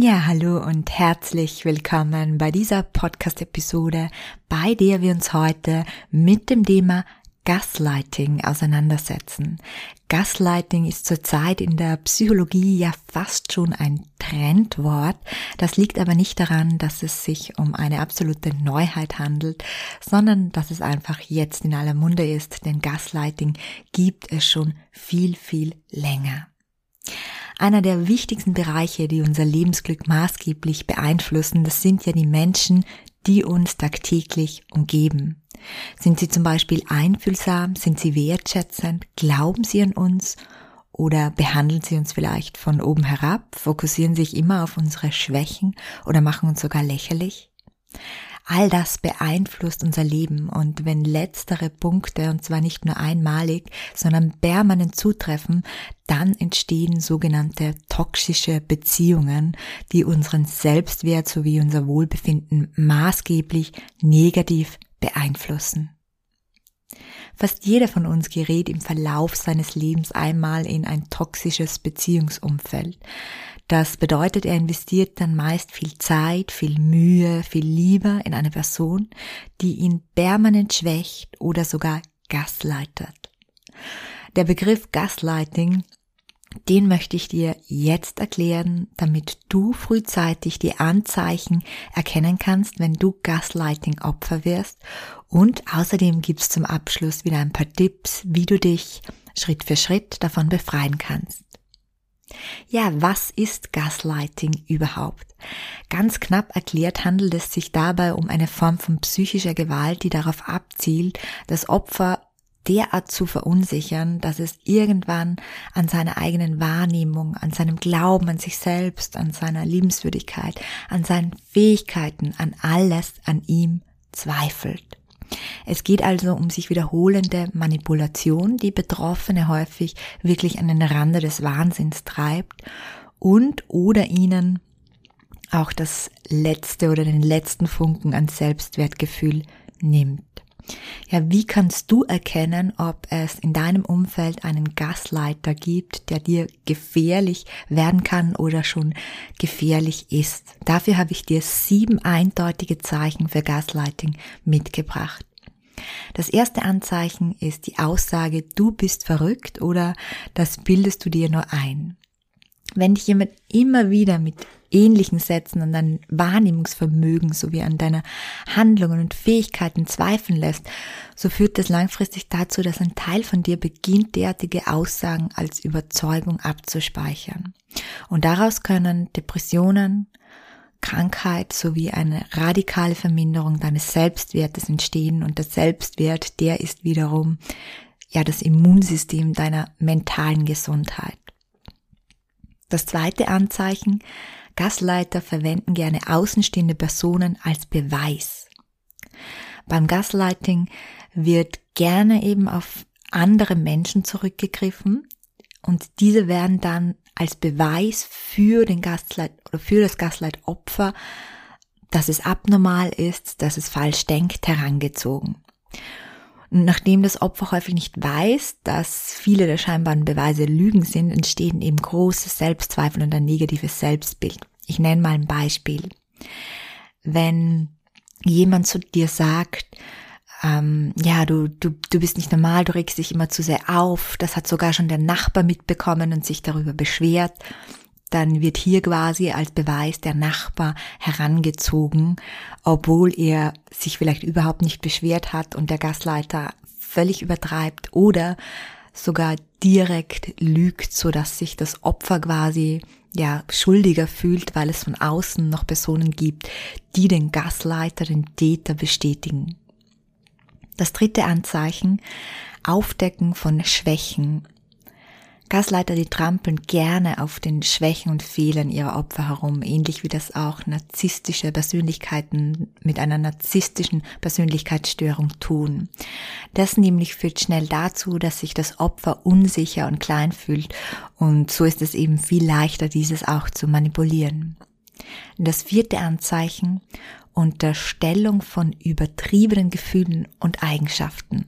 Ja, hallo und herzlich willkommen bei dieser Podcast-Episode, bei der wir uns heute mit dem Thema Gaslighting auseinandersetzen. Gaslighting ist zurzeit in der Psychologie ja fast schon ein Trendwort. Das liegt aber nicht daran, dass es sich um eine absolute Neuheit handelt, sondern dass es einfach jetzt in aller Munde ist, denn Gaslighting gibt es schon viel, viel länger. Einer der wichtigsten Bereiche, die unser Lebensglück maßgeblich beeinflussen, das sind ja die Menschen, die uns tagtäglich umgeben. Sind sie zum Beispiel einfühlsam? Sind sie wertschätzend? Glauben sie an uns? Oder behandeln sie uns vielleicht von oben herab, fokussieren sich immer auf unsere Schwächen oder machen uns sogar lächerlich? All das beeinflusst unser Leben und wenn letztere Punkte, und zwar nicht nur einmalig, sondern permanent zutreffen, dann entstehen sogenannte toxische Beziehungen, die unseren Selbstwert sowie unser Wohlbefinden maßgeblich negativ beeinflussen. Fast jeder von uns gerät im Verlauf seines Lebens einmal in ein toxisches Beziehungsumfeld. Das bedeutet, er investiert dann meist viel Zeit, viel Mühe, viel Liebe in eine Person, die ihn permanent schwächt oder sogar gasleitet. Der Begriff Gaslighting, den möchte ich dir jetzt erklären, damit du frühzeitig die Anzeichen erkennen kannst, wenn du Gaslighting Opfer wirst. Und außerdem gibt's zum Abschluss wieder ein paar Tipps, wie du dich Schritt für Schritt davon befreien kannst. Ja, was ist Gaslighting überhaupt? Ganz knapp erklärt handelt es sich dabei um eine Form von psychischer Gewalt, die darauf abzielt, das Opfer derart zu verunsichern, dass es irgendwann an seiner eigenen Wahrnehmung, an seinem Glauben an sich selbst, an seiner Liebenswürdigkeit, an seinen Fähigkeiten, an alles an ihm zweifelt. Es geht also um sich wiederholende Manipulation, die Betroffene häufig wirklich an den Rande des Wahnsinns treibt und oder ihnen auch das letzte oder den letzten Funken an Selbstwertgefühl nimmt. Ja, wie kannst du erkennen, ob es in deinem Umfeld einen Gasleiter gibt, der dir gefährlich werden kann oder schon gefährlich ist? Dafür habe ich dir sieben eindeutige Zeichen für Gaslighting mitgebracht. Das erste Anzeichen ist die Aussage, du bist verrückt oder das bildest du dir nur ein. Wenn dich jemand immer wieder mit ähnlichen Sätzen an dein Wahrnehmungsvermögen sowie an deiner Handlungen und Fähigkeiten zweifeln lässt, so führt das langfristig dazu, dass ein Teil von dir beginnt, derartige Aussagen als Überzeugung abzuspeichern. Und daraus können Depressionen, Krankheit sowie eine radikale Verminderung deines Selbstwertes entstehen und der Selbstwert, der ist wiederum ja das Immunsystem deiner mentalen Gesundheit. Das zweite Anzeichen, Gasleiter verwenden gerne außenstehende Personen als Beweis. Beim Gaslighting wird gerne eben auf andere Menschen zurückgegriffen und diese werden dann als Beweis für den Gaslight oder für das Gaslight-Opfer, dass es abnormal ist, dass es falsch denkt, herangezogen. Nachdem das Opfer häufig nicht weiß, dass viele der scheinbaren Beweise Lügen sind, entstehen eben große Selbstzweifel und ein negatives Selbstbild. Ich nenne mal ein Beispiel. Wenn jemand zu dir sagt, ähm, ja, du, du, du bist nicht normal, du regst dich immer zu sehr auf, das hat sogar schon der Nachbar mitbekommen und sich darüber beschwert, dann wird hier quasi als Beweis der Nachbar herangezogen, obwohl er sich vielleicht überhaupt nicht beschwert hat und der Gastleiter völlig übertreibt oder sogar direkt lügt, so dass sich das Opfer quasi ja schuldiger fühlt, weil es von außen noch Personen gibt, die den Gasleiter, den Täter bestätigen. Das dritte Anzeichen, Aufdecken von Schwächen. Gasleiter, die trampeln gerne auf den Schwächen und Fehlern ihrer Opfer herum, ähnlich wie das auch narzisstische Persönlichkeiten mit einer narzisstischen Persönlichkeitsstörung tun. Das nämlich führt schnell dazu, dass sich das Opfer unsicher und klein fühlt und so ist es eben viel leichter, dieses auch zu manipulieren. Das vierte Anzeichen, Unterstellung von übertriebenen Gefühlen und Eigenschaften.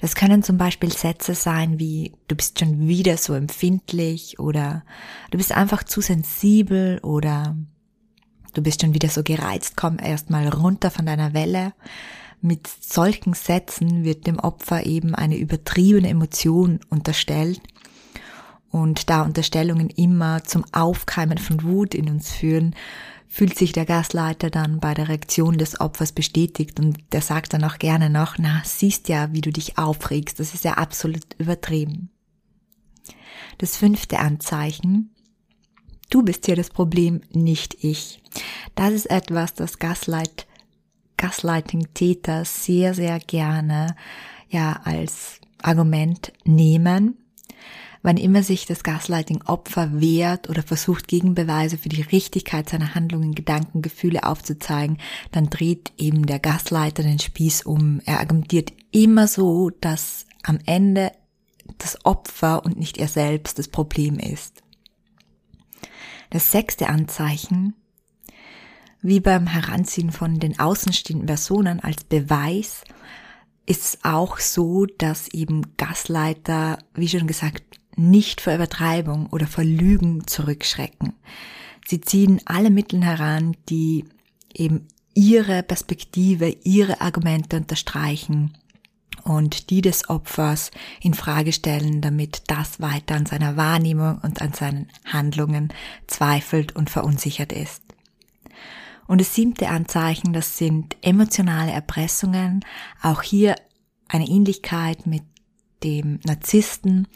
Das können zum Beispiel Sätze sein wie du bist schon wieder so empfindlich oder du bist einfach zu sensibel oder du bist schon wieder so gereizt, komm erstmal runter von deiner Welle. Mit solchen Sätzen wird dem Opfer eben eine übertriebene Emotion unterstellt und da Unterstellungen immer zum Aufkeimen von Wut in uns führen, fühlt sich der Gasleiter dann bei der Reaktion des Opfers bestätigt und der sagt dann auch gerne noch, na, siehst ja, wie du dich aufregst, das ist ja absolut übertrieben. Das fünfte Anzeichen, du bist hier das Problem, nicht ich. Das ist etwas, das Gaslight, Gaslighting-Täter sehr, sehr gerne ja als Argument nehmen Wann immer sich das Gaslighting-Opfer wehrt oder versucht, Gegenbeweise für die Richtigkeit seiner Handlungen, Gedanken, Gefühle aufzuzeigen, dann dreht eben der Gasleiter den Spieß um. Er argumentiert immer so, dass am Ende das Opfer und nicht er selbst das Problem ist. Das sechste Anzeichen, wie beim Heranziehen von den außenstehenden Personen als Beweis, ist es auch so, dass eben Gasleiter, wie schon gesagt, nicht vor Übertreibung oder vor Lügen zurückschrecken. Sie ziehen alle Mittel heran, die eben ihre Perspektive, ihre Argumente unterstreichen und die des Opfers in Frage stellen, damit das weiter an seiner Wahrnehmung und an seinen Handlungen zweifelt und verunsichert ist. Und das siebte Anzeichen, das sind emotionale Erpressungen. Auch hier eine Ähnlichkeit mit dem Narzissten.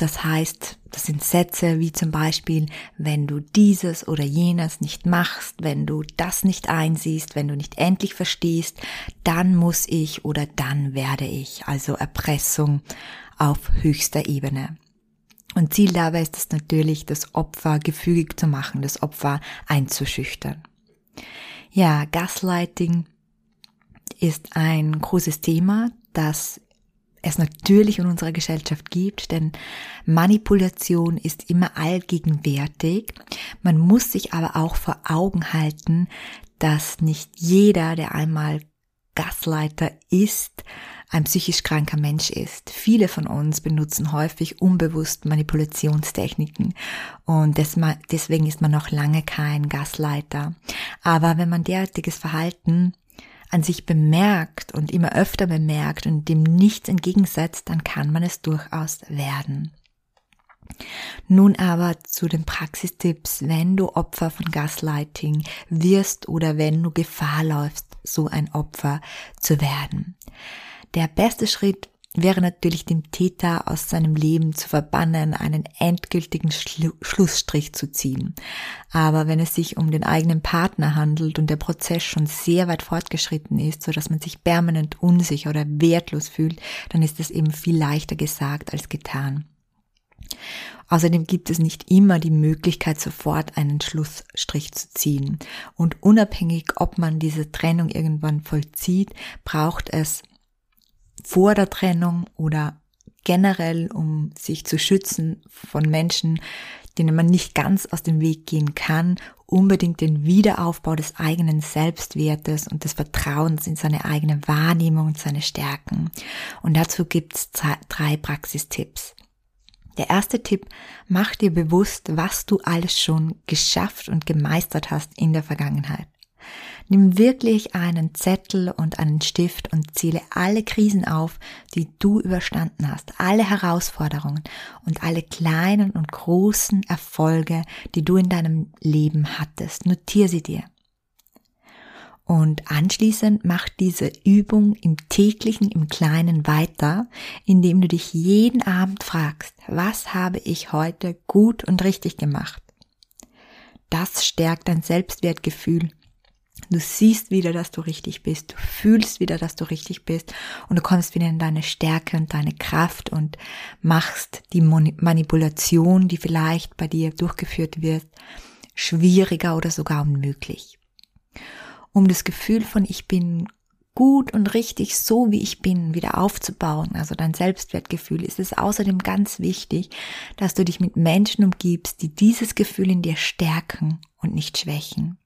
Das heißt, das sind Sätze wie zum Beispiel, wenn du dieses oder jenes nicht machst, wenn du das nicht einsiehst, wenn du nicht endlich verstehst, dann muss ich oder dann werde ich. Also Erpressung auf höchster Ebene. Und Ziel dabei ist es natürlich, das Opfer gefügig zu machen, das Opfer einzuschüchtern. Ja, Gaslighting ist ein großes Thema, das es natürlich in unserer Gesellschaft gibt, denn Manipulation ist immer allgegenwärtig. Man muss sich aber auch vor Augen halten, dass nicht jeder, der einmal Gasleiter ist, ein psychisch kranker Mensch ist. Viele von uns benutzen häufig unbewusst Manipulationstechniken und deswegen ist man noch lange kein Gasleiter. Aber wenn man derartiges Verhalten an sich bemerkt und immer öfter bemerkt und dem nichts entgegensetzt, dann kann man es durchaus werden. Nun aber zu den Praxistipps, wenn du Opfer von Gaslighting wirst oder wenn du Gefahr läufst, so ein Opfer zu werden. Der beste Schritt wäre natürlich dem Täter aus seinem Leben zu verbannen, einen endgültigen Schlu Schlussstrich zu ziehen. Aber wenn es sich um den eigenen Partner handelt und der Prozess schon sehr weit fortgeschritten ist, so dass man sich permanent unsicher oder wertlos fühlt, dann ist es eben viel leichter gesagt als getan. Außerdem gibt es nicht immer die Möglichkeit, sofort einen Schlussstrich zu ziehen. Und unabhängig, ob man diese Trennung irgendwann vollzieht, braucht es vor der Trennung oder generell, um sich zu schützen von Menschen, denen man nicht ganz aus dem Weg gehen kann, unbedingt den Wiederaufbau des eigenen Selbstwertes und des Vertrauens in seine eigene Wahrnehmung und seine Stärken. Und dazu gibt's drei Praxistipps. Der erste Tipp, mach dir bewusst, was du alles schon geschafft und gemeistert hast in der Vergangenheit. Nimm wirklich einen Zettel und einen Stift und zähle alle Krisen auf, die du überstanden hast, alle Herausforderungen und alle kleinen und großen Erfolge, die du in deinem Leben hattest. Notier sie dir. Und anschließend mach diese Übung im täglichen, im kleinen weiter, indem du dich jeden Abend fragst, was habe ich heute gut und richtig gemacht? Das stärkt dein Selbstwertgefühl Du siehst wieder, dass du richtig bist. Du fühlst wieder, dass du richtig bist. Und du kommst wieder in deine Stärke und deine Kraft und machst die Manipulation, die vielleicht bei dir durchgeführt wird, schwieriger oder sogar unmöglich. Um das Gefühl von ich bin gut und richtig so wie ich bin wieder aufzubauen, also dein Selbstwertgefühl, ist es außerdem ganz wichtig, dass du dich mit Menschen umgibst, die dieses Gefühl in dir stärken und nicht schwächen.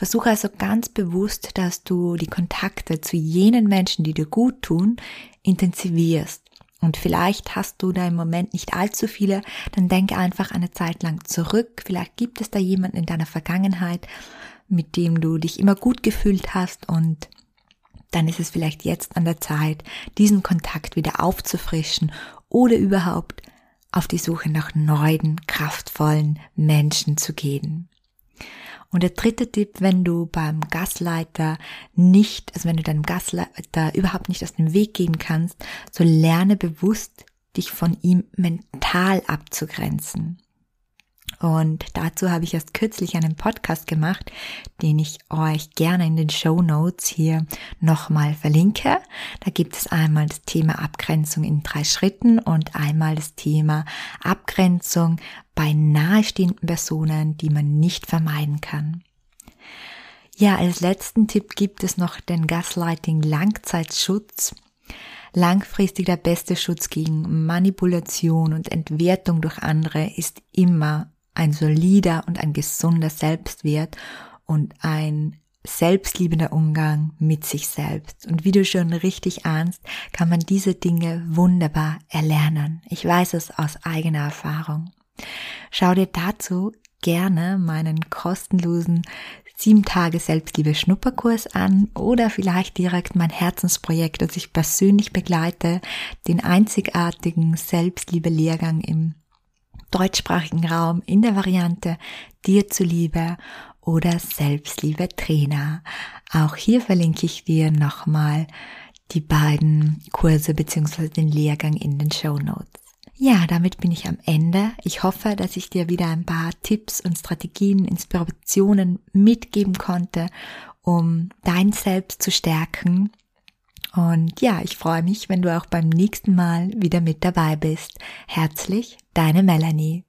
Versuche also ganz bewusst, dass du die Kontakte zu jenen Menschen, die dir gut tun, intensivierst. Und vielleicht hast du da im Moment nicht allzu viele, dann denke einfach eine Zeit lang zurück. Vielleicht gibt es da jemanden in deiner Vergangenheit, mit dem du dich immer gut gefühlt hast und dann ist es vielleicht jetzt an der Zeit, diesen Kontakt wieder aufzufrischen oder überhaupt auf die Suche nach neuen, kraftvollen Menschen zu gehen. Und der dritte Tipp, wenn du beim Gasleiter nicht, also wenn du deinem Gasleiter überhaupt nicht aus dem Weg gehen kannst, so lerne bewusst, dich von ihm mental abzugrenzen. Und dazu habe ich erst kürzlich einen Podcast gemacht, den ich euch gerne in den Show Notes hier nochmal verlinke. Da gibt es einmal das Thema Abgrenzung in drei Schritten und einmal das Thema Abgrenzung bei nahestehenden Personen, die man nicht vermeiden kann. Ja, als letzten Tipp gibt es noch den Gaslighting Langzeitschutz. Langfristig der beste Schutz gegen Manipulation und Entwertung durch andere ist immer ein solider und ein gesunder Selbstwert und ein selbstliebender Umgang mit sich selbst. Und wie du schon richtig ahnst, kann man diese Dinge wunderbar erlernen. Ich weiß es aus eigener Erfahrung. Schau dir dazu gerne meinen kostenlosen sieben Tage Selbstliebe Schnupperkurs an oder vielleicht direkt mein Herzensprojekt, das ich persönlich begleite, den einzigartigen Selbstliebe Lehrgang im deutschsprachigen Raum in der Variante Dir zuliebe oder Selbstliebe Trainer. Auch hier verlinke ich dir nochmal die beiden Kurse bzw. den Lehrgang in den Show Notes. Ja, damit bin ich am Ende. Ich hoffe, dass ich dir wieder ein paar Tipps und Strategien, Inspirationen mitgeben konnte, um dein Selbst zu stärken und ja, ich freue mich, wenn du auch beim nächsten Mal wieder mit dabei bist. Herzlich, deine Melanie.